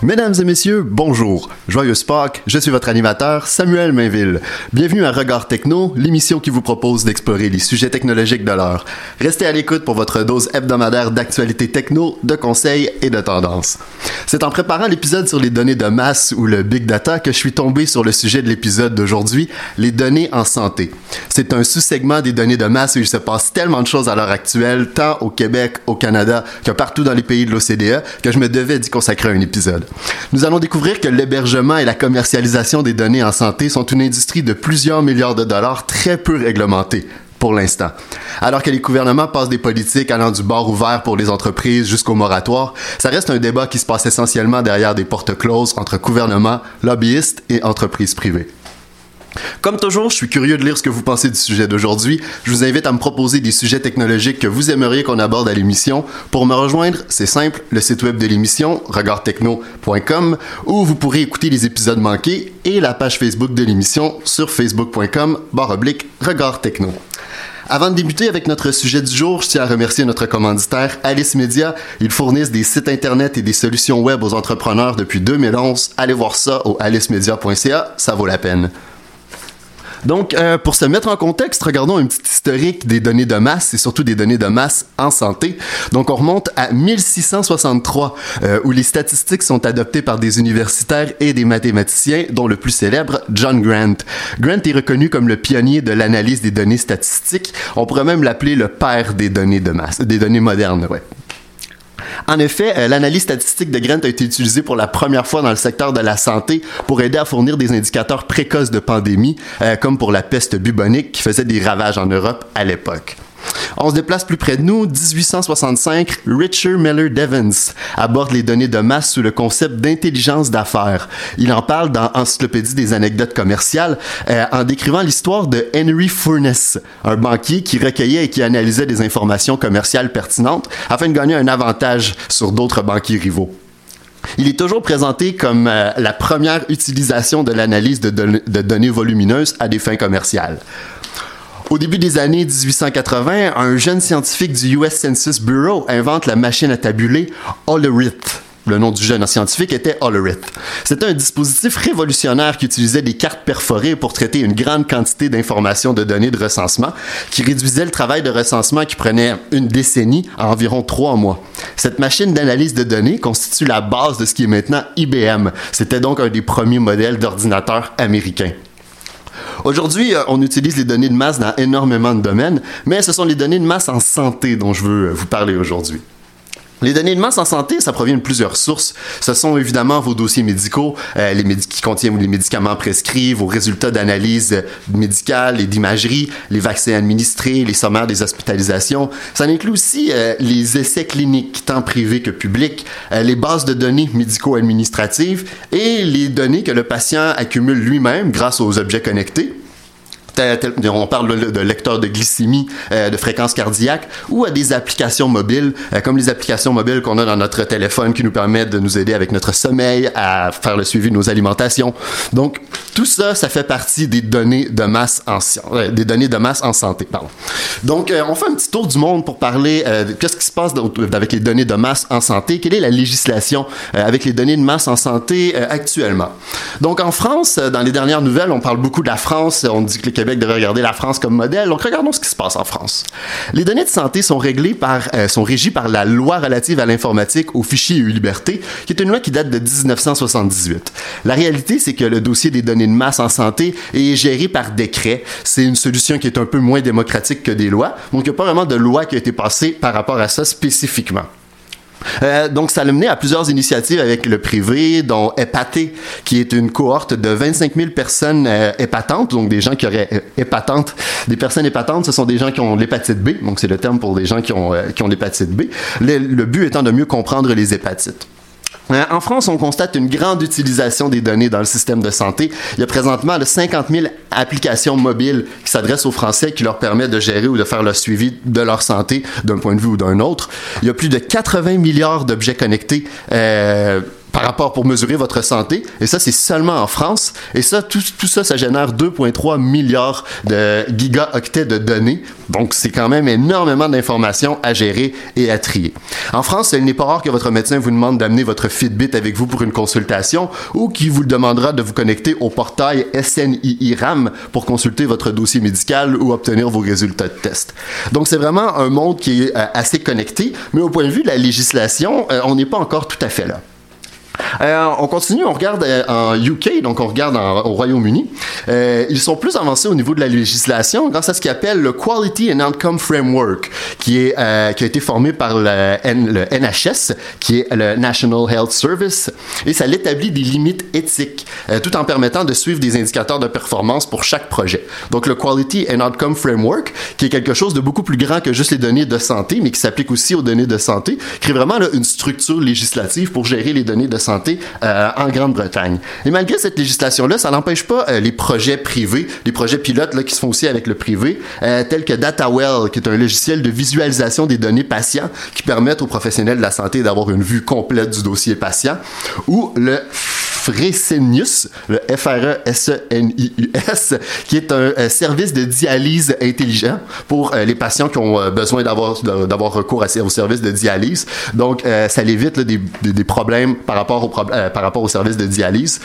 Mesdames et messieurs, bonjour. Joyeuse Pâques, je suis votre animateur, Samuel Mainville. Bienvenue à Regard Techno, l'émission qui vous propose d'explorer les sujets technologiques de l'heure. Restez à l'écoute pour votre dose hebdomadaire d'actualités techno, de conseils et de tendances. C'est en préparant l'épisode sur les données de masse ou le big data que je suis tombé sur le sujet de l'épisode d'aujourd'hui, les données en santé. C'est un sous-segment des données de masse où il se passe tellement de choses à l'heure actuelle, tant au Québec, au Canada que partout dans les pays de l'OCDE, que je me devais d'y consacrer un épisode. Nous allons découvrir que l'hébergement et la commercialisation des données en santé sont une industrie de plusieurs milliards de dollars très peu réglementée pour l'instant. Alors que les gouvernements passent des politiques allant du bord ouvert pour les entreprises jusqu'au moratoire, ça reste un débat qui se passe essentiellement derrière des portes closes entre gouvernements, lobbyistes et entreprises privées. Comme toujours, je suis curieux de lire ce que vous pensez du sujet d'aujourd'hui. Je vous invite à me proposer des sujets technologiques que vous aimeriez qu'on aborde à l'émission. Pour me rejoindre, c'est simple, le site web de l'émission, regardtechno.com, où vous pourrez écouter les épisodes manqués et la page Facebook de l'émission sur facebook.com barre oblique Regard Techno. Avant de débuter avec notre sujet du jour, je tiens à remercier notre commanditaire Alice Media. Ils fournissent des sites internet et des solutions web aux entrepreneurs depuis 2011. Allez voir ça au alicemedia.ca, ça vaut la peine. Donc, euh, pour se mettre en contexte, regardons un petit historique des données de masse et surtout des données de masse en santé. Donc, on remonte à 1663, euh, où les statistiques sont adoptées par des universitaires et des mathématiciens, dont le plus célèbre, John Grant. Grant est reconnu comme le pionnier de l'analyse des données statistiques. On pourrait même l'appeler le père des données de masse, des données modernes, ouais. En effet, euh, l'analyse statistique de Grant a été utilisée pour la première fois dans le secteur de la santé pour aider à fournir des indicateurs précoces de pandémie, euh, comme pour la peste bubonique qui faisait des ravages en Europe à l'époque. On se déplace plus près de nous. 1865, Richard Miller Devens aborde les données de masse sous le concept d'intelligence d'affaires. Il en parle dans Encyclopédie des anecdotes commerciales euh, en décrivant l'histoire de Henry Furness, un banquier qui recueillait et qui analysait des informations commerciales pertinentes afin de gagner un avantage sur d'autres banquiers rivaux. Il est toujours présenté comme euh, la première utilisation de l'analyse de, de données volumineuses à des fins commerciales. Au début des années 1880, un jeune scientifique du US Census Bureau invente la machine à tabuler Hollerith. Le nom du jeune scientifique était Hollerith. C'était un dispositif révolutionnaire qui utilisait des cartes perforées pour traiter une grande quantité d'informations de données de recensement, qui réduisait le travail de recensement qui prenait une décennie à environ trois mois. Cette machine d'analyse de données constitue la base de ce qui est maintenant IBM. C'était donc un des premiers modèles d'ordinateurs américains. Aujourd'hui, euh, on utilise les données de masse dans énormément de domaines, mais ce sont les données de masse en santé dont je veux euh, vous parler aujourd'hui. Les données de masse en santé, ça provient de plusieurs sources. Ce sont évidemment vos dossiers médicaux, euh, les qui contiennent les médicaments prescrits, vos résultats d'analyse médicale et d'imagerie, les vaccins administrés, les sommaires des hospitalisations. Ça inclut aussi euh, les essais cliniques, tant privés que publics, euh, les bases de données médico-administratives et les données que le patient accumule lui-même grâce aux objets connectés on parle de, lecteurs de glycémie, euh, de fréquence cardiaque, ou à des applications mobiles, euh, comme les applications mobiles qu'on a dans notre téléphone qui nous permettent de nous aider avec notre sommeil, à faire le suivi de nos alimentations. Donc, tout ça, ça fait partie des données de masse en, euh, des données de masse en santé. Donc, on fait un petit tour du monde pour parler de qu'est-ce qui se passe avec les données de masse en santé, quelle est la législation avec les données de masse en santé actuellement? Donc, en France, dans les dernières nouvelles, on parle beaucoup de la France, on dit que le de regarder la France comme modèle. Donc, regardons ce qui se passe en France. Les données de santé sont euh, sont régies par la loi relative à l'informatique, aux fichiers et aux libertés, qui est une loi qui date de 1978. La réalité, c'est que le dossier des données de masse en santé est géré par décret. C'est une solution qui est un peu moins démocratique que des lois. Donc, il n'y a pas vraiment de loi qui a été passée par rapport à ça spécifiquement. Euh, donc, ça a mené à plusieurs initiatives avec le privé, dont Hépaté, qui est une cohorte de 25 000 personnes euh, hépatantes, donc des gens qui auraient euh, hépatantes. Des personnes hépatantes, ce sont des gens qui ont l'hépatite B, donc c'est le terme pour des gens qui ont, qui ont l'hépatite B. le but étant de mieux comprendre les hépatites. Euh, en France, on constate une grande utilisation des données dans le système de santé. Il y a présentement 50 000 applications mobiles qui s'adressent aux Français qui leur permettent de gérer ou de faire le suivi de leur santé d'un point de vue ou d'un autre. Il y a plus de 80 milliards d'objets connectés. Euh, par rapport pour mesurer votre santé. Et ça, c'est seulement en France. Et ça, tout, ça, ça génère 2,3 milliards de gigaoctets de données. Donc, c'est quand même énormément d'informations à gérer et à trier. En France, il n'est pas rare que votre médecin vous demande d'amener votre Fitbit avec vous pour une consultation ou qu'il vous demandera de vous connecter au portail SNII RAM pour consulter votre dossier médical ou obtenir vos résultats de test. Donc, c'est vraiment un monde qui est euh, assez connecté, mais au point de vue de la législation, euh, on n'est pas encore tout à fait là. Euh, on continue, on regarde euh, en UK, donc on regarde au Royaume-Uni. Euh, ils sont plus avancés au niveau de la législation grâce à ce qu'ils appellent le Quality and Outcome Framework, qui, a été formé par le, NHS, qui est le National Health Service, et ça l'établit des limites éthiques, tout en permettant de suivre des indicateurs de performance pour chaque projet. Donc le Quality and Outcome Framework, qui est quelque chose de beaucoup plus grand que juste les données de santé, mais qui s'applique aussi aux données de santé, crée vraiment une structure législative pour gérer les données de santé euh, en Grande-Bretagne. Et malgré cette législation-là, ça n'empêche pas euh, les projets privés, les projets pilotes là, qui se font aussi avec le privé, euh, tels que DataWell, qui est un logiciel de visualisation des données patients qui permettent aux professionnels de la santé d'avoir une vue complète du dossier patient, ou le Fresenius, le F-R-E-S-E-N-I-U-S, qui est un service de dialyse intelligent pour les patients qui ont besoin d'avoir recours au service de dialyse. Donc, ça évite des, des, problèmes euh, par rapport au service de dialyse.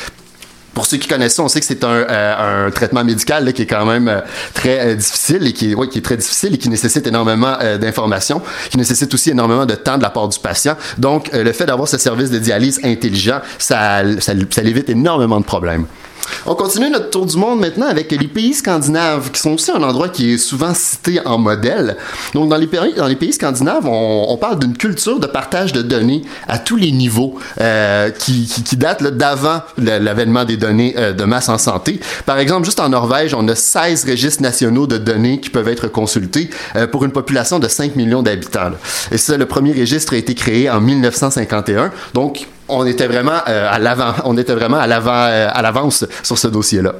Pour ceux qui connaissent ça, on sait que c'est un, euh, traitement médical qui est quand même euh, très difficile et qui, qui est très difficile et qui nécessite énormément d'informations, qui nécessite aussi énormément de temps de la part du patient. Donc, le fait d'avoir ce service de dialyse intelligent, ça, ça, ça évite énormément de problèmes. On continue notre tour du monde maintenant avec les pays scandinaves, qui sont aussi un endroit qui est souvent cité en modèle. Donc, dans les pays, scandinaves, on, parle d'une culture de partage de données à tous les niveaux euh, qui, qui, date d'avant l'avènement des données euh, de masse en santé. Par exemple, juste en Norvège, on a 16 registres nationaux de données qui peuvent être consultés euh, pour une population de 5 millions d'habitants. Et ça, le premier registre a été créé en 1951. Donc, on était vraiment euh, à l'avant, on était vraiment à l'avant, euh, à l'avance sur ce dossier-là.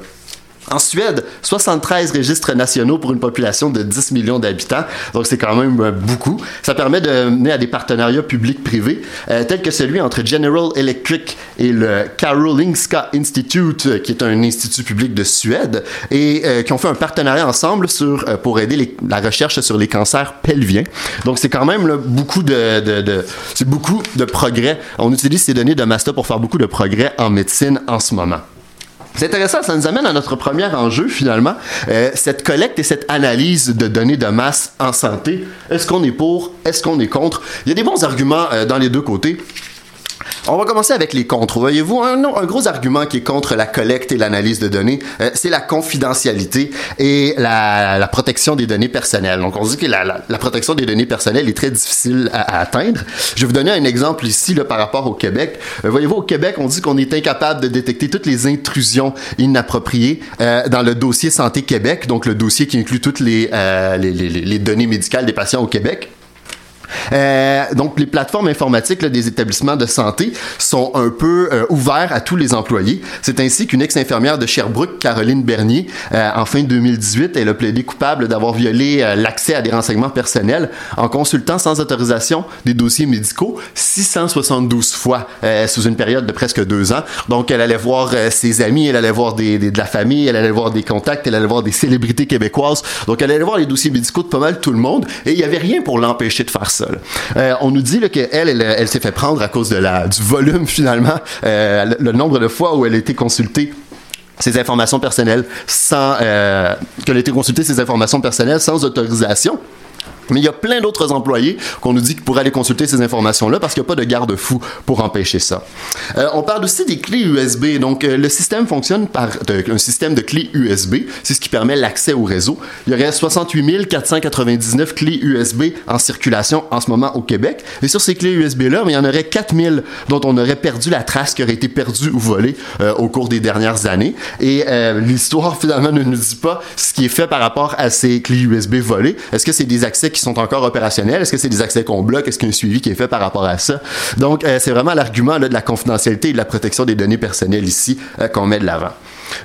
En Suède, 73 registres nationaux pour une population de 10 millions d'habitants, donc c'est quand même euh, beaucoup. Ça permet de mener à des partenariats publics-privés, tels que celui entre General Electric et le Karolinska Institute, qui est un institut public de Suède, et qui ont fait un partenariat ensemble pour aider la recherche sur les cancers pelviens. Donc c'est quand même beaucoup de, c'est beaucoup de progrès. On utilise ces données de master pour faire beaucoup de progrès en médecine en ce moment. C'est intéressant, ça nous amène à notre premier enjeu finalement, euh, cette collecte et cette analyse de données de masse en santé. Est-ce qu'on est pour, est-ce qu'on est contre? Il y a des bons arguments euh, dans les deux côtés. On va commencer avec les contre. Voyez-vous, un, gros argument qui est contre la collecte et l'analyse de données, euh, c'est la confidentialité et la, protection des données personnelles. Donc, on dit que la, protection des données personnelles est très difficile à, atteindre. Je vais vous donner un exemple ici par rapport au Québec. Euh, voyez-vous, au Québec, on dit qu'on est incapable de détecter toutes les intrusions inappropriées euh, dans le dossier Santé Québec, donc le dossier qui inclut toutes les données médicales des patients au Québec. Euh, donc, les plateformes informatiques des établissements de santé sont un peu euh, ouverts à tous les employés. C'est ainsi qu'une ex-infirmière de Sherbrooke, Caroline Bernier, euh, en fin 2018, elle a plaidé coupable d'avoir violé euh, l'accès à des renseignements personnels en consultant sans autorisation des dossiers médicaux 672 fois sous une période de presque deux ans. Donc, elle allait voir ses amis, elle allait voir de la famille, elle allait voir des contacts, elle allait voir des célébrités québécoises. Donc, elle allait voir les dossiers médicaux de pas mal tout le monde et il n'y avait rien pour l'empêcher de faire ça. Euh, on nous dit qu'elle, elle, s'est fait prendre à cause du volume finalement, euh, le, nombre de fois où elle a été consultée ses informations personnelles sans euh, qu'elle été consultée ses informations personnelles sans autorisation. Mais il y a plein d'autres employés qu'on nous dit qu'ils pourraient aller consulter ces informations-là parce qu'il n'y a pas de garde-fou pour empêcher ça. Euh, on parle aussi des clés USB. Donc, euh, le système fonctionne par un système de clés USB. C'est ce qui permet l'accès au réseau. Il y aurait 68 499 clés USB en circulation en ce moment au Québec. Et sur ces clés USB-là, il y en aurait 4000 dont on aurait perdu la trace qui aurait été perdue ou volée euh, au cours des dernières années. Et l'histoire, finalement, ne nous dit pas ce qui est fait par rapport à ces clés USB volées. Est-ce que c'est des accès qui sont encore opérationnels? Est-ce que c'est des accès qu'on bloque? Est-ce qu'il y a un suivi qui est fait par rapport à ça? Donc, euh, c'est vraiment l'argument de la confidentialité et de la protection des données personnelles ici euh, qu'on met de l'avant.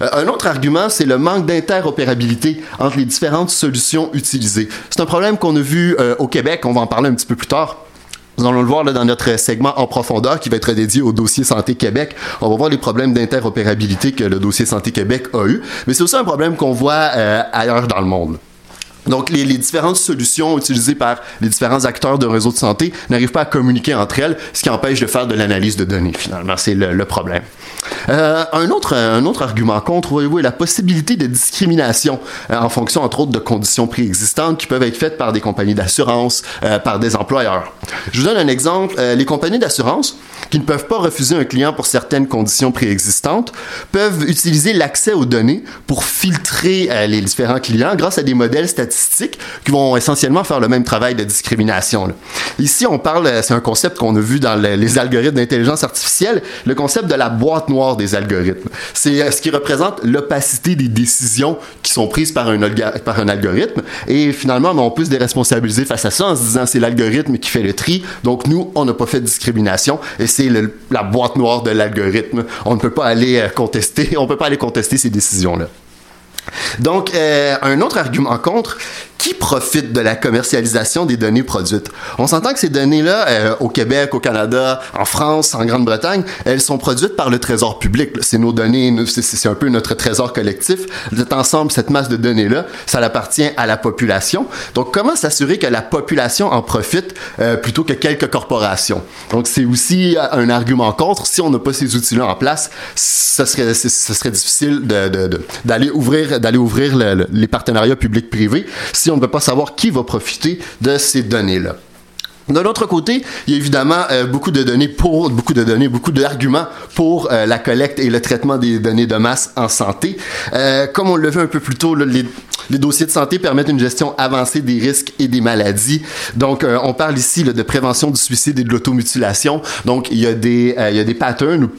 Euh, un autre argument, c'est le manque d'interopérabilité entre les différentes solutions utilisées. C'est un problème qu'on a vu au Québec, on va en parler un petit peu plus tard Nous allons le voir là, dans notre segment en profondeur qui va être dédié au dossier Santé Québec. On va voir les problèmes d'interopérabilité que le dossier Santé Québec a eu, mais c'est aussi un problème qu'on voit ailleurs dans le monde. Donc, les, différentes solutions utilisées par les différents acteurs d'un réseau de santé n'arrivent pas à communiquer entre elles, ce qui empêche de faire de l'analyse de données, finalement. C'est le, problème. Euh, un, autre, un autre argument contre, voyez-vous, est la possibilité de discrimination euh, en fonction, entre autres, de conditions préexistantes qui peuvent être faites par des compagnies d'assurance, euh, par des employeurs. Je vous donne un exemple. Les compagnies d'assurance qui ne peuvent pas refuser un client pour certaines conditions préexistantes peuvent utiliser l'accès aux données pour filtrer euh, les différents clients grâce à des modèles statistiques qui vont essentiellement faire le même travail de discrimination. Ici, on parle, euh, c'est un concept qu'on a vu dans le, les algorithmes d'intelligence artificielle, le concept de la boîte noire des algorithmes. C'est euh, ce qui représente l'opacité des décisions qui sont prises par un, par un algorithme. Et finalement, ben, on peut se déresponsabiliser face à ça en se disant c'est l'algorithme qui fait le tri. Donc nous, on n'a pas fait de discrimination. Et la boîte noire de l'algorithme. On ne peut pas aller euh, contester, on peut pas aller contester ces décisions-là. Donc, euh, un autre argument contre, qui profite de la commercialisation des données produites? On s'entend que ces données-là, euh, au Québec, au Canada, en France, en Grande-Bretagne, elles sont produites par le Trésor public. C'est nos données, c'est un peu notre trésor collectif. Cet ensemble, cette masse de données-là, ça appartient à la population. Donc, comment s'assurer que la population en profite euh, plutôt que quelques corporations? Donc, c'est aussi un argument contre. Si on n'a pas ces outils-là en place, ce serait, serait difficile d'aller de, de, ouvrir, les partenariats publics-privés. On ne peut pas savoir qui va profiter de ces données-là. De l'autre côté, il y a évidemment euh, beaucoup de données pour, beaucoup de données, beaucoup d'arguments pour euh, la collecte et le traitement des données de masse en santé. Euh, comme on l'a vu un peu plus tôt, les, dossiers de santé permettent une gestion avancée des risques et des maladies. Donc, on parle ici de prévention du suicide et de l'automutilation. Donc, il y a des, il y a des patterns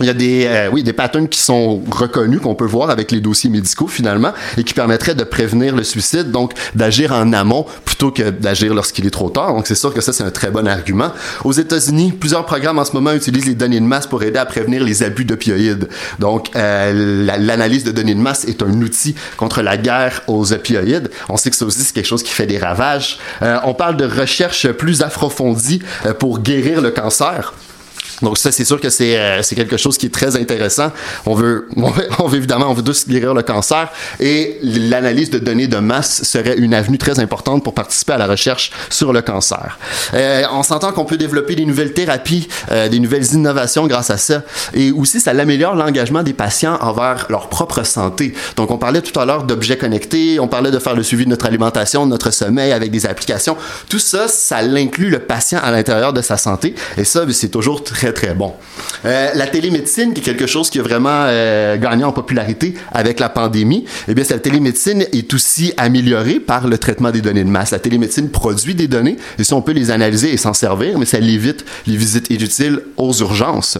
il y a des, euh, oui, des patterns qui sont reconnus, qu'on peut voir avec les dossiers médicaux finalement, et qui permettraient de prévenir le suicide, donc d'agir en amont plutôt que d'agir lorsqu'il est trop tard. Donc c'est sûr que ça, c'est un très bon argument. Aux États-Unis, plusieurs programmes en ce moment utilisent les données de masse pour aider à prévenir les abus d'opioïdes. Donc euh, l'analyse de données de masse est un outil contre la guerre aux opioïdes. On sait que ça aussi, c'est quelque chose qui fait des ravages. Euh, on parle de recherche plus approfondie euh, pour guérir le cancer. Donc ça, c'est sûr que c'est euh, quelque chose qui est très intéressant. On veut, on veut, évidemment, on veut tous guérir le cancer et l'analyse de données de masse serait une avenue très importante pour participer à la recherche sur le cancer. Euh, on s'entend qu'on peut développer des nouvelles thérapies, euh, des nouvelles innovations grâce à ça et aussi ça améliore l'engagement des patients envers leur propre santé. Donc on parlait tout à l'heure d'objets connectés, on parlait de faire le suivi de notre alimentation, de notre sommeil avec des applications. Tout ça, ça inclut le patient à l'intérieur de sa santé et ça, c'est toujours très très, bon. Euh, la télémédecine, qui est quelque chose qui a vraiment euh, gagné en popularité avec la pandémie, eh bien, cette télémédecine est aussi améliorée par le traitement des données de masse. La télémédecine produit des données, et si on peut les analyser et s'en servir, mais ça évite les visites inutiles aux urgences.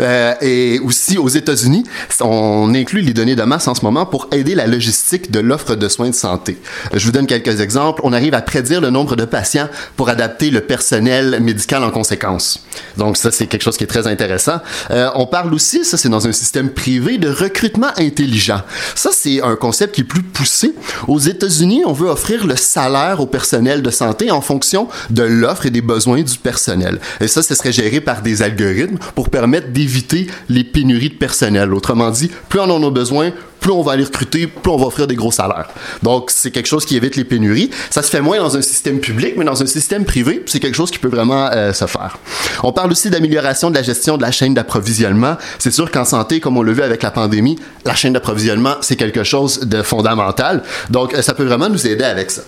Euh, et aussi aux États-Unis, on inclut les données de masse en ce moment pour aider la logistique de l'offre de soins de santé. Je vous donne quelques exemples. On arrive à prédire le nombre de patients pour adapter le personnel médical en conséquence. Donc ça, c'est quelque chose qui est très intéressant. Euh, on parle aussi, ça c'est dans un système privé, de recrutement intelligent. Ça, c'est un concept qui est plus poussé. Aux États-Unis, on veut offrir le salaire au personnel de santé en fonction de l'offre et des besoins du personnel. Et ça, ce serait géré par des algorithmes pour permettre d'éviter les pénuries de personnel. Autrement dit, plus on en a besoin, plus on va aller recruter, plus on va offrir des gros salaires. Donc, c'est quelque chose qui évite les pénuries. Ça se fait moins dans un système public, mais dans un système privé, c'est quelque chose qui peut vraiment euh, se faire. On parle aussi d'amélioration de la gestion de la chaîne d'approvisionnement. C'est sûr qu'en santé, comme on l'a vu avec la pandémie, la chaîne d'approvisionnement, c'est quelque chose de fondamental. Donc, ça peut vraiment nous aider avec ça.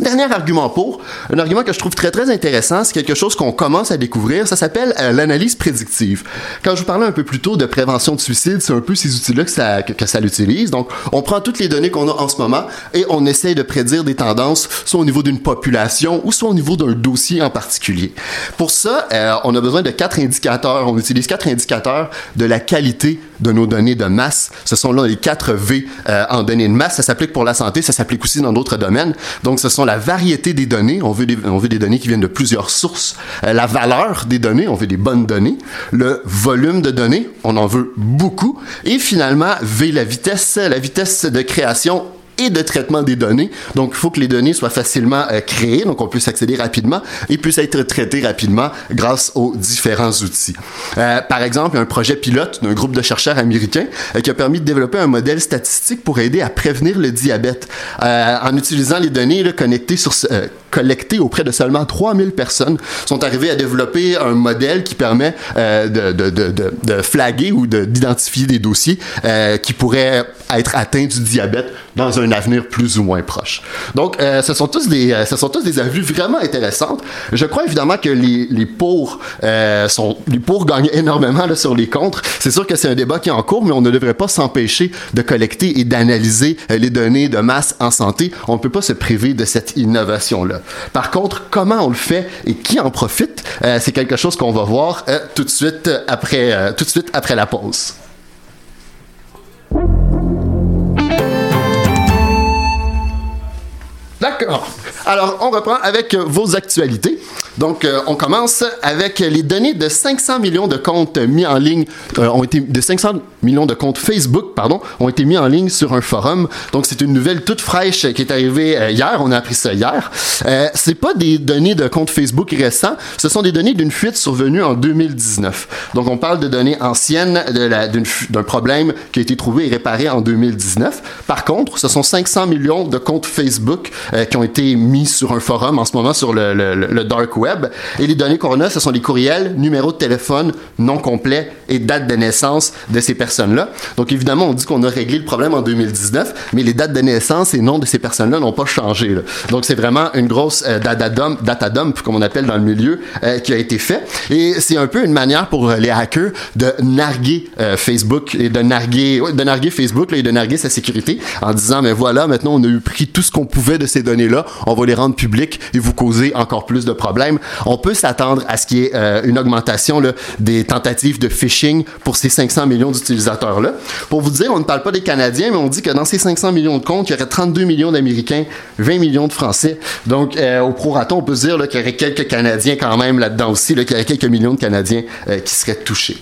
Dernier argument pour, un argument que je trouve très très intéressant, c'est quelque chose qu'on commence à découvrir, ça s'appelle euh, l'analyse prédictive. Quand je vous parlais un peu plus tôt de prévention de suicide, c'est un peu ces outils-là que ça, ça l'utilise. Donc, on prend toutes les données qu'on a en ce moment et on essaye de prédire des tendances, soit au niveau d'une population ou soit au niveau d'un dossier en particulier. Pour ça, euh, on a besoin de quatre indicateurs. On utilise quatre indicateurs de la qualité de nos données de masse. Ce sont là les quatre V euh, en données de masse. Ça s'applique pour la santé, ça s'applique aussi dans d'autres domaines. Donc, ce sont la variété des données, on veut des, on veut des données qui viennent de plusieurs sources, euh, la valeur des données, on veut des bonnes données, le volume de données, on en veut beaucoup, et finalement, V, la vitesse, la vitesse de création et de traitement des données. Donc, il faut que les données soient facilement euh, créées, donc on puisse accéder rapidement et puissent être traitées rapidement grâce aux différents outils. Euh, par exemple, un projet pilote d'un groupe de chercheurs américains euh, qui a permis de développer un modèle statistique pour aider à prévenir le diabète en utilisant les données connectées sur euh, collectées auprès de seulement 3000 personnes, sont arrivés à développer un modèle qui permet euh, de, de, de, de, flaguer ou de- d'identifier des dossiers euh, qui pourraient être atteints du diabète dans un avenir plus ou moins proche. Donc, euh, ce sont tous des, euh, ce sont tous des avis vraiment intéressantes. Je crois évidemment que les, les pour sont, les pour gagnent énormément là, sur les contre. C'est sûr que c'est un débat qui est en cours, mais on ne devrait pas s'empêcher de collecter et d'analyser les données de masse en santé. On ne peut pas se priver de cette innovation-là. Par contre, comment on le fait et qui en profite, euh, c'est quelque chose qu'on va voir euh, tout de suite après, euh, tout de suite après la pause. D'accord. Alors, on reprend avec euh, vos actualités. Donc, euh, on commence avec les données de 500 millions de comptes mis en ligne, euh, ont été, de 500 millions de comptes Facebook, pardon, ont été mis en ligne sur un forum. Donc, c'est une nouvelle toute fraîche qui est arrivée hier. On a appris ça hier. C'est pas des données de comptes Facebook récents. Ce sont des données d'une fuite survenue en 2019. Donc, on parle de données anciennes d'un problème qui a été trouvé et réparé en 2019. Par contre, ce sont 500 millions de comptes Facebook qui ont été mis sur un forum en ce moment sur le, dark web. Et les données qu'on a, ce sont les courriels, numéros de téléphone non complets et date de naissance de ces personnes-là. Donc évidemment, on dit qu'on a réglé le problème en 2019, mais les dates de naissance et noms de ces personnes-là n'ont pas changé. Donc c'est vraiment une grosse euh, data dump, comme on appelle dans le milieu, euh, qui a été fait. Et c'est un peu une manière pour euh, les hackers de narguer euh, Facebook et de narguer, de narguer Facebook et de narguer sa sécurité en disant mais voilà maintenant on a eu pris tout ce qu'on pouvait de ces données-là, on va les rendre publiques et vous causer encore plus de problèmes. On peut s'attendre à ce qu'il y ait euh, une augmentation là, des tentatives de phishing pour ces 500 millions d'utilisateurs-là. Pour vous dire, on ne parle pas des Canadiens, mais on dit que dans ces 500 millions de comptes, il y aurait 32 millions d'Américains, 20 millions de Français. Donc, euh, au prorata, on peut se dire qu'il y aurait quelques Canadiens quand même là-dedans aussi, qu'il y aurait quelques millions de Canadiens euh, qui seraient touchés.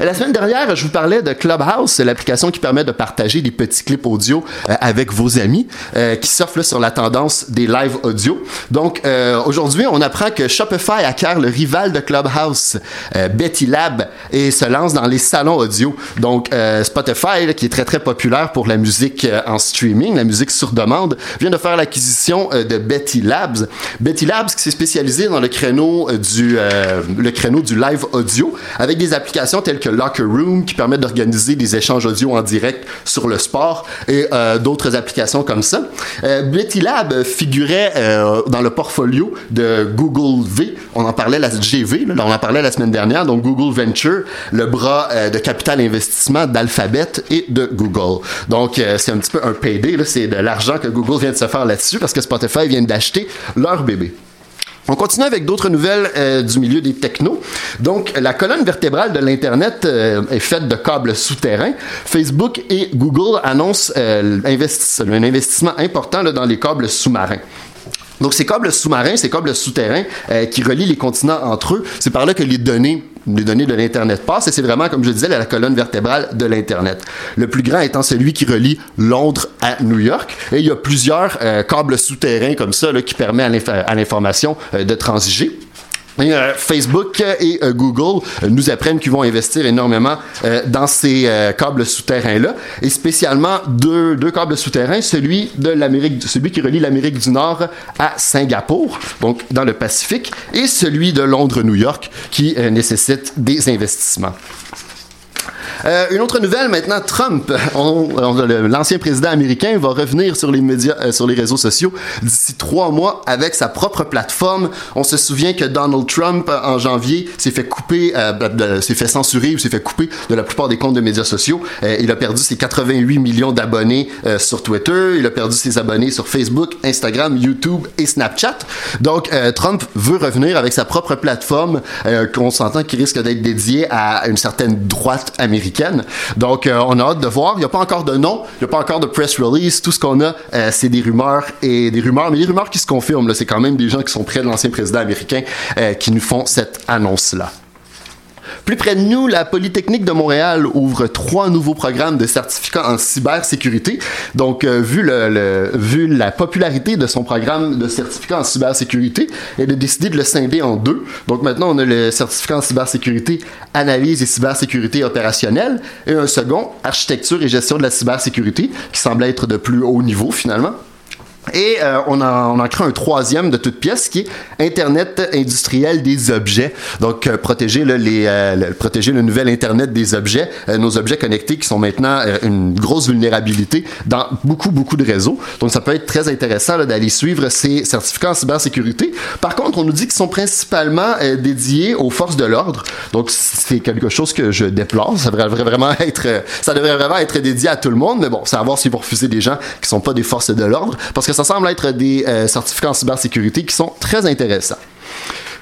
La semaine dernière, je vous parlais de Clubhouse, l'application qui permet de partager des petits clips audio euh, avec vos amis, euh, qui là, sur la tendance des live audio. Donc euh, aujourd'hui, on apprend que Shopify acquiert le rival de Clubhouse, euh, Betty Lab, et se lance dans les salons audio. Donc euh, Spotify, qui est très très populaire pour la musique en streaming, la musique sur demande, vient de faire l'acquisition de Betty Labs. Betty Labs qui s'est spécialisé dans le créneau du le créneau du live audio avec des applications telles que Locker Room qui permettent d'organiser des échanges audio en direct sur le sport et euh, d'autres applications comme ça. Euh, Betty Lab figurait euh, dans le portfolio de Google V. On en parlait la on en parlait la semaine dernière. Donc Google Venture, le bras de capital investissement d'Alphabet et de Google. Donc c'est un petit peu un PD. C'est de l'argent que Google vient de se faire là-dessus parce que Spotify vient d'acheter leur bébé. On continue avec d'autres nouvelles euh, du milieu des technos. Donc, la colonne vertébrale de l'Internet euh, est faite de câbles souterrains. Facebook et Google annoncent euh, un investissement important dans les câbles sous-marins. Donc, ces câbles sous-marins, ces câbles souterrains qui relient les continents entre eux, c'est par là que les données, les données de l'Internet passent et c'est vraiment, comme je disais, la colonne vertébrale de l'Internet. Le plus grand étant celui qui relie Londres à New York. Et il y a plusieurs euh, câbles souterrains comme ça là, qui permettent à l'inf- à l'information euh, de transiger. Euh, Facebook et euh, Google nous apprennent qu'ils vont investir énormément euh, dans ces câbles souterrains-là, et spécialement deux, câbles souterrains, celui de l'Amérique, celui qui relie l'Amérique du Nord à Singapour, donc dans le Pacifique, et celui de Londres-New York, qui nécessite des investissements. Euh, une autre nouvelle maintenant, Trump, l'ancien président américain, va revenir sur les médias, euh, sur les réseaux sociaux d'ici trois mois avec sa propre plateforme. On se souvient que Donald Trump euh, en janvier s'est fait couper, euh, de- s'est fait censurer ou s'est fait couper de la plupart des comptes de médias sociaux. Euh, il a perdu ses 88 millions d'abonnés sur Twitter, il a perdu ses abonnés sur Facebook, Instagram, YouTube et Snapchat. Donc Trump veut revenir avec sa propre plateforme qu'on s'entend qui risque d'être dédiée à une certaine droite américaine. Donc euh, on a hâte de voir. Il n'y a pas encore de nom, il n'y a pas encore de press release. Tout ce qu'on a, euh, c'est des rumeurs et des rumeurs, mais des rumeurs qui se confirment. C'est quand même des gens qui sont près de l'ancien président américain euh, qui nous font cette annonce-là. Plus près de nous, la Polytechnique de Montréal ouvre trois nouveaux programmes de certificats en cybersécurité. Donc, euh, vu, la popularité de son programme de certificat en cybersécurité, elle a décidé de le scinder en deux. Donc, maintenant, on a le certificat en cybersécurité analyse et cybersécurité opérationnelle et un second, architecture et gestion de la cybersécurité, qui semble être de plus haut niveau finalement. Et euh, on, a, on a créé un troisième de toute pièce qui est Internet industriel des objets. Donc, euh, protéger, les, euh, le, protéger le nouvel Internet des objets, nos objets connectés qui sont maintenant une grosse vulnérabilité dans beaucoup, beaucoup de réseaux. Donc, ça peut être très intéressant d'aller suivre ces certificats en cybersécurité. Par contre, on nous dit qu'ils sont principalement dédiés aux forces de l'ordre. Donc, c'est quelque chose que je déplore. Ça devrait vraiment être, ça devrait vraiment être dédié à tout le monde. Mais bon, c'est à voir s'ils vont refuser des gens qui sont pas des forces de l'ordre. Parce que ça semble être des euh, certificats en cybersécurité qui sont très intéressants.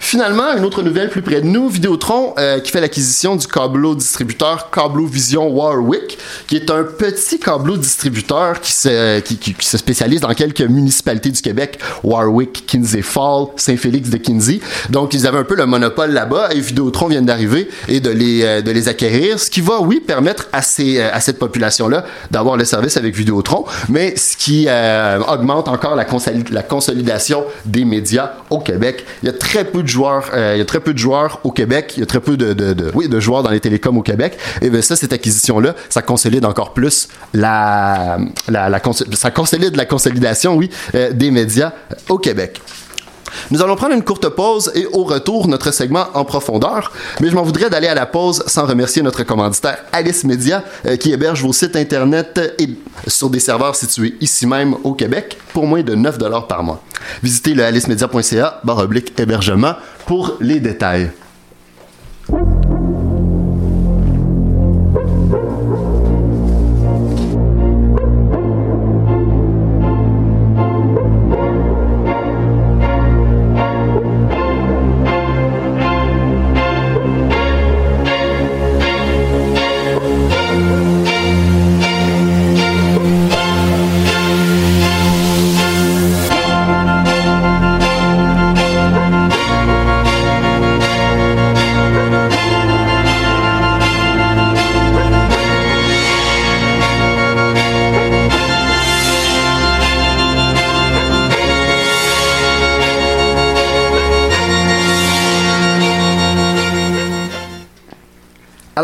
Finalement, une autre nouvelle plus près de nous, Vidéotron, euh, qui fait l'acquisition du câbleau distributeur Vision Warwick, qui est un petit câbleau distributeur qui se, qui, se spécialise dans quelques municipalités du Québec, Warwick, Kinsey Fall, Saint-Félix de Kinsey. Donc, ils avaient un peu le monopole là-bas et Vidéotron vient d'arriver et de les, euh, de les acquérir, ce qui va, oui, permettre à, ces, euh, à cette population-là d'avoir le service avec Vidéotron, mais ce qui augmente encore la, la consolidation des médias au Québec. Il y a très peu de euh, il y a très peu de joueurs au Québec, il y a très peu de, de, de, oui, de joueurs dans les télécoms au Québec. Et bien ça, cette acquisition-là, ça consolide encore plus la, la, la ça consolide la consolidation, oui, euh, des médias au Québec. Nous allons prendre une courte pause et au retour, notre segment en profondeur. Mais je m'en voudrais d'aller à la pause sans remercier notre commanditaire Alice Media euh, qui héberge vos sites internet et sur des serveurs situés ici même au Québec pour moins de 9 dollars par mois. Visitez le alicemedia.ca barre oblique hébergement pour les détails.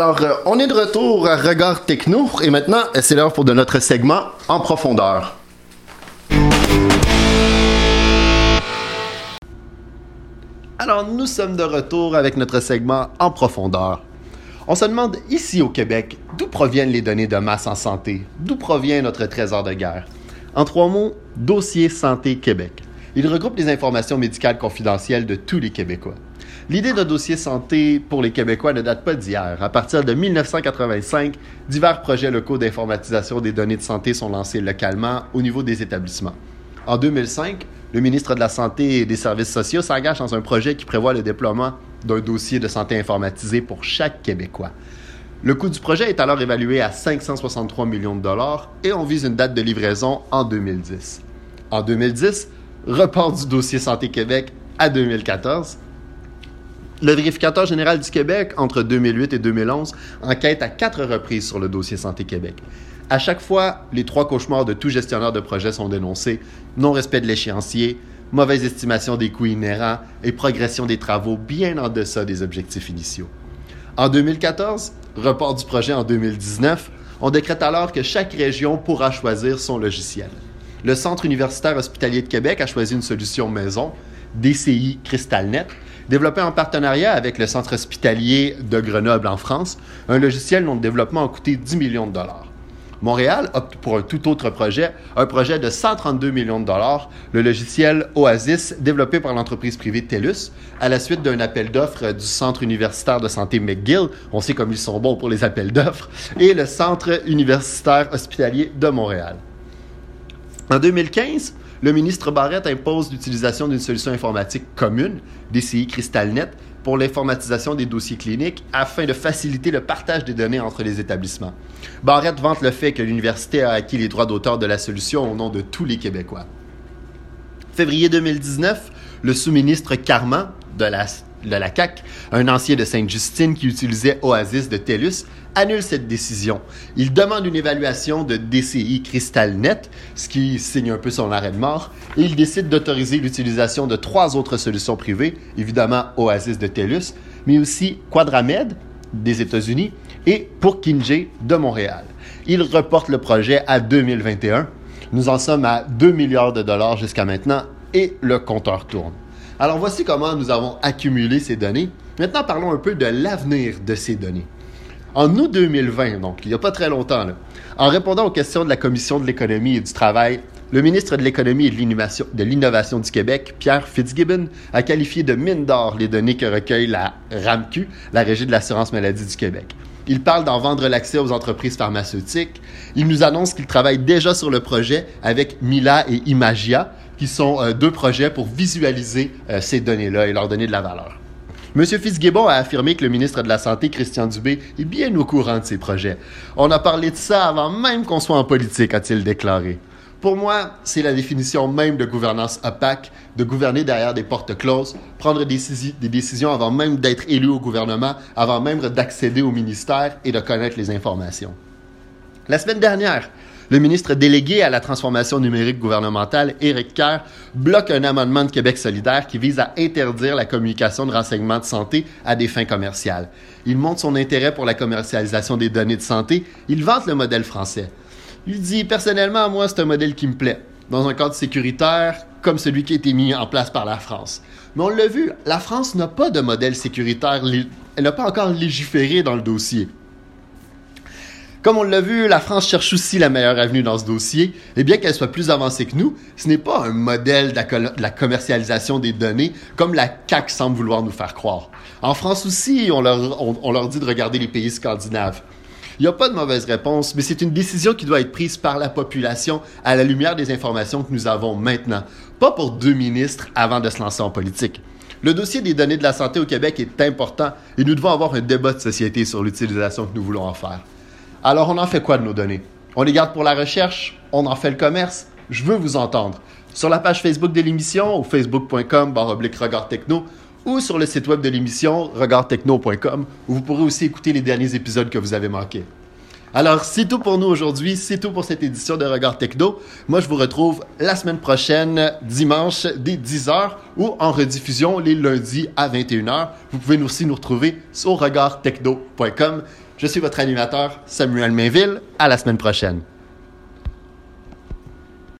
Alors, euh, on est de retour à Regard Techno et maintenant, c'est l'heure pour de notre segment en profondeur. Alors, nous sommes de retour avec notre segment en profondeur. On se demande ici au Québec d'où proviennent les données de masse en santé, d'où provient notre trésor de guerre? En trois mots, Dossier Santé Québec. Il regroupe les informations médicales confidentielles de tous les Québécois. L'idée d'un dossier santé pour les Québécois ne date pas d'hier. À partir de 1985, divers projets locaux d'informatisation des données de santé sont lancés localement au niveau des établissements. En 2005, le ministre de la Santé et des Services sociaux s'engage dans un projet qui prévoit le déploiement d'un dossier de santé informatisé pour chaque Québécois. Le coût du projet est alors évalué à 563 millions de dollars et on vise une date de livraison en 2010. En 2010, report du dossier Santé Québec à 2014 le vérificateur général du Québec, entre 2008 et 2011, enquête à quatre reprises sur le dossier Santé Québec. À chaque fois, les trois cauchemars de tout gestionnaire de projet sont dénoncés non-respect de l'échéancier, mauvaise estimation des coûts inhérents et progression des travaux bien en deçà des objectifs initiaux. En 2014, report du projet en 2019, on décrète alors que chaque région pourra choisir son logiciel. Le Centre universitaire hospitalier de Québec a choisi une solution maison, DCI CrystalNet, développé en partenariat avec le Centre hospitalier de Grenoble en France, un logiciel dont le développement a coûté 10 millions de dollars. Montréal opte pour un tout autre projet, un projet de 132 millions de dollars, le logiciel Oasis, développé par l'entreprise privée TELUS, à la suite d'un appel d'offres du Centre universitaire de santé McGill, on sait comme ils sont bons pour les appels d'offres, et le Centre universitaire hospitalier de Montréal. En 2015, le ministre Barrett impose l'utilisation d'une solution informatique commune, DCI CrystalNet, pour l'informatisation des dossiers cliniques afin de faciliter le partage des données entre les établissements. Barrett vante le fait que l'université a acquis les droits d'auteur de la solution au nom de tous les Québécois. Février 2019, le sous-ministre Carman de la de la un ancien de Sainte-Justine qui utilisait Oasis de TELUS, annule cette décision. Il demande une évaluation de DCI CrystalNet, ce qui signe un peu son arrêt de mort, et il décide d'autoriser l'utilisation de trois autres solutions privées, évidemment Oasis de TELUS, mais aussi Quadramed des États-Unis et pour de Montréal. Il reporte le projet à 2021. Nous en sommes à 2 milliards de dollars jusqu'à maintenant et le compteur tourne. Alors voici comment nous avons accumulé ces données. Maintenant, parlons un peu de l'avenir de ces données. En août 2020, donc il n'y a pas très longtemps, en répondant aux questions de la Commission de l'économie et du travail, le ministre de l'Économie et de l'Innovation du Québec, Pierre Fitzgibbon, a qualifié de mine d'or les données que recueille la RAMQ, la Régie de l'assurance maladie du Québec. Il parle d'en vendre l'accès aux entreprises pharmaceutiques. Il nous annonce qu'il travaille déjà sur le projet avec Mila et Imagia, qui sont euh, deux projets pour visualiser euh, ces données-là et leur donner de la valeur. M. Fitzgibbon a affirmé que le ministre de la Santé, Christian Dubé, est bien au courant de ces projets. On a parlé de ça avant même qu'on soit en politique, a-t-il déclaré. Pour moi, c'est la définition même de gouvernance opaque, de gouverner derrière des portes closes, prendre des, des décisions avant même d'être élu au gouvernement, avant même d'accéder au ministère et de connaître les informations. La semaine dernière, le ministre délégué à la transformation numérique gouvernementale, Éric Kerr, bloque un amendement de Québec solidaire qui vise à interdire la communication de renseignements de santé à des fins commerciales. Il montre son intérêt pour la commercialisation des données de santé. Il vante le modèle français. Il dit Personnellement, moi, c'est un modèle qui me plaît, dans un cadre sécuritaire comme celui qui a été mis en place par la France. Mais on l'a vu, la France n'a pas de modèle sécuritaire, elle n'a pas encore légiféré dans le dossier. Comme on l'a vu, la France cherche aussi la meilleure avenue dans ce dossier, et bien qu'elle soit plus avancée que nous, ce n'est pas un modèle de la commercialisation des données comme la CAC semble vouloir nous faire croire. En France aussi, on leur, on leur dit de regarder les pays scandinaves. Il n'y a pas de mauvaise réponse, mais c'est une décision qui doit être prise par la population à la lumière des informations que nous avons maintenant, pas pour deux ministres avant de se lancer en politique. Le dossier des données de la santé au Québec est important et nous devons avoir un débat de société sur l'utilisation que nous voulons en faire. Alors, on en fait quoi de nos données? On les garde pour la recherche? On en fait le commerce? Je veux vous entendre. Sur la page Facebook de l'émission ou facebook.com regard techno ou sur le site web de l'émission regardtechno.com où vous pourrez aussi écouter les derniers épisodes que vous avez manqués. Alors, c'est tout pour nous aujourd'hui, c'est tout pour cette édition de Regard Techno. Moi, je vous retrouve la semaine prochaine, dimanche, dès 10h ou en rediffusion les lundis à 21h. Vous pouvez aussi nous retrouver sur regardtechno.com. Je suis votre animateur, Samuel Mainville. À la semaine prochaine.